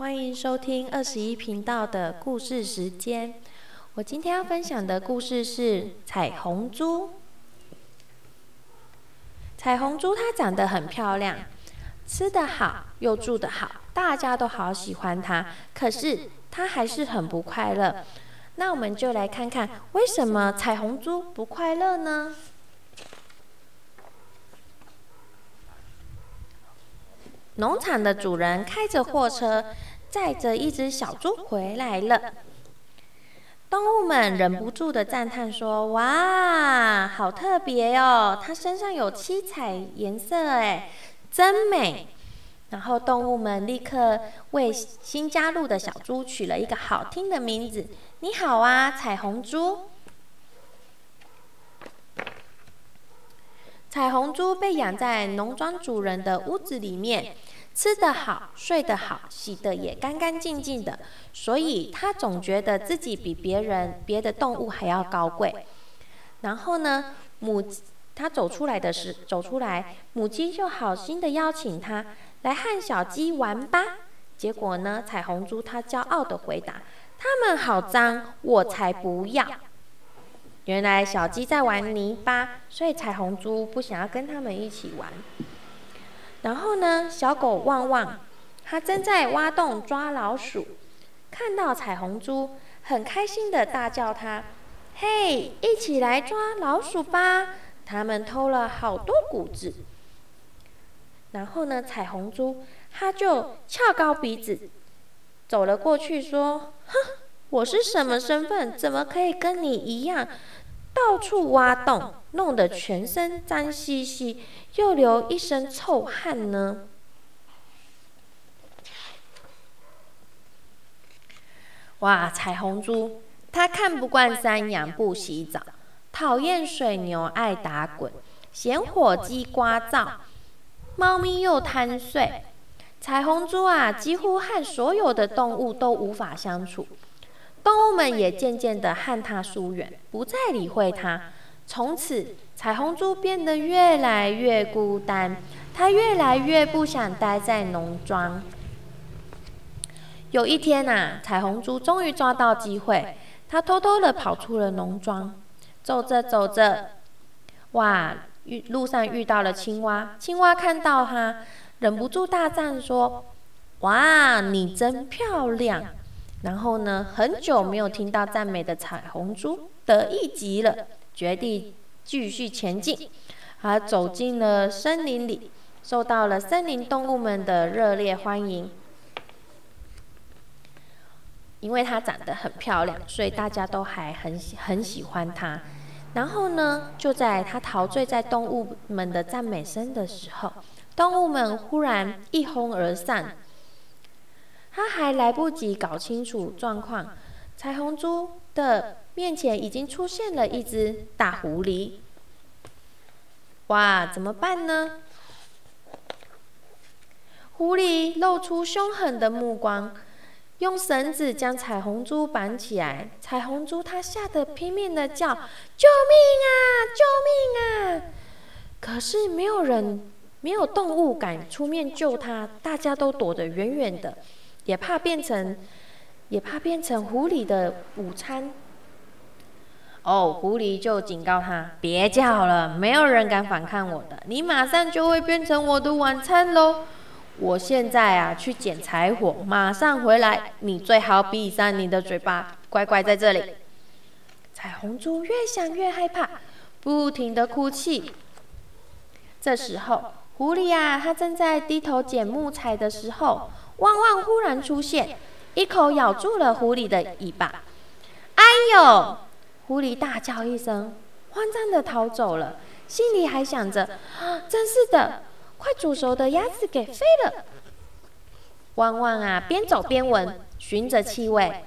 欢迎收听二十一频道的故事时间。我今天要分享的故事是彩虹猪。彩虹猪它长得很漂亮，吃得好又住得好，大家都好喜欢它。可是它还是很不快乐。那我们就来看看为什么彩虹猪不快乐呢？农场的主人开着货车，载着一只小猪回来了。动物们忍不住的赞叹说：“哇，好特别哦！它身上有七彩颜色，哎，真美。”然后动物们立刻为新加入的小猪取了一个好听的名字。你好啊，彩虹猪！彩虹猪被养在农庄主人的屋子里面。吃得好，睡得好，洗得也干干净净的，所以他总觉得自己比别人、别的动物还要高贵。然后呢，母他走出来的时走出来，母鸡就好心的邀请他来和小鸡玩吧。结果呢，彩虹猪他骄傲的回答：“他们好脏，我才不要。”原来小鸡在玩泥巴，所以彩虹猪不想要跟他们一起玩。然后呢，小狗旺旺，它正在挖洞抓老鼠，看到彩虹猪，很开心的大叫它：“嘿，一起来抓老鼠吧！他们偷了好多谷子。”然后呢，彩虹猪它就翘高鼻子，走了过去说：“哼，我是什么身份？怎么可以跟你一样？”到处挖洞，弄得全身脏兮兮，又流一身臭汗呢。哇，彩虹猪，它看不惯山羊不洗澡，讨厌水牛爱打滚，嫌火鸡呱噪，猫咪又贪睡。彩虹猪啊，几乎和所有的动物都无法相处。动物们也渐渐的和它疏远，不再理会它。从此，彩虹猪变得越来越孤单，它越来越不想待在农庄。有一天呐，彩虹猪终于抓到机会，它偷偷的跑出了农庄。走着走着，哇，遇路上遇到了青蛙。青蛙看到它，忍不住大赞说：“哇，你真漂亮！”然后呢？很久没有听到赞美的彩虹猪得意极了，决定继续前进。他走进了森林里，受到了森林动物们的热烈欢迎。因为它长得很漂亮，所以大家都还很很喜欢它。然后呢，就在它陶醉在动物们的赞美声的时候，动物们忽然一哄而散。他还来不及搞清楚状况，彩虹猪的面前已经出现了一只大狐狸。哇，怎么办呢？狐狸露出凶狠的目光，用绳子将彩虹猪绑起来。彩虹猪它吓得拼命的叫：“救命啊！救命啊！”可是没有人，没有动物敢出面救它，大家都躲得远远的。也怕变成，也怕变成狐狸的午餐。哦，狐狸就警告他：“别叫了，没有人敢反抗我的，你马上就会变成我的晚餐喽。”我现在啊，去捡柴火，马上回来。你最好闭上你的嘴巴，乖乖在这里。彩虹猪越想越害怕，不停的哭泣。这时候，狐狸啊，它正在低头捡木材的时候。旺旺忽然出现，一口咬住了狐狸的尾巴。哎呦！狐狸大叫一声，慌张的逃走了，心里还想着：真是的，快煮熟的鸭子给飞了。旺旺啊，边走边闻，寻着气味，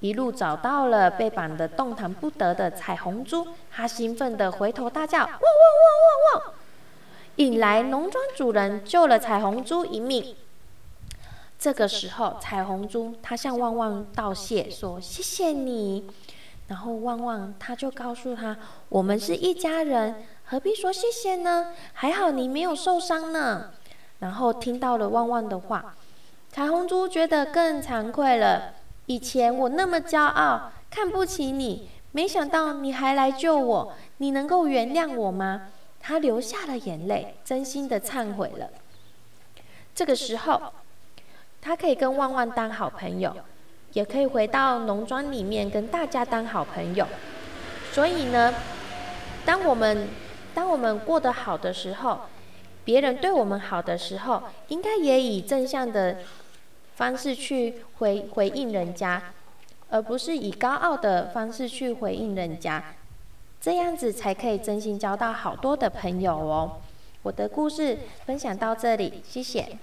一路找到了被绑得动弹不得的彩虹猪。他兴奋地回头大叫：汪汪汪汪汪！引来农庄主人救了彩虹猪一命。这个时候，彩虹猪它向旺旺道谢，说：“谢谢你。”然后旺旺他就告诉他：“我们是一家人，何必说谢谢呢？还好你没有受伤呢。”然后听到了旺旺的话，彩虹猪觉得更惭愧了。以前我那么骄傲，看不起你，没想到你还来救我。你能够原谅我吗？他流下了眼泪，真心的忏悔了。这个时候，他可以跟旺旺当好朋友，也可以回到农庄里面跟大家当好朋友。所以呢，当我们当我们过得好的时候，别人对我们好的时候，应该也以正向的方式去回回应人家，而不是以高傲的方式去回应人家。这样子才可以真心交到好多的朋友哦。我的故事分享到这里，谢谢。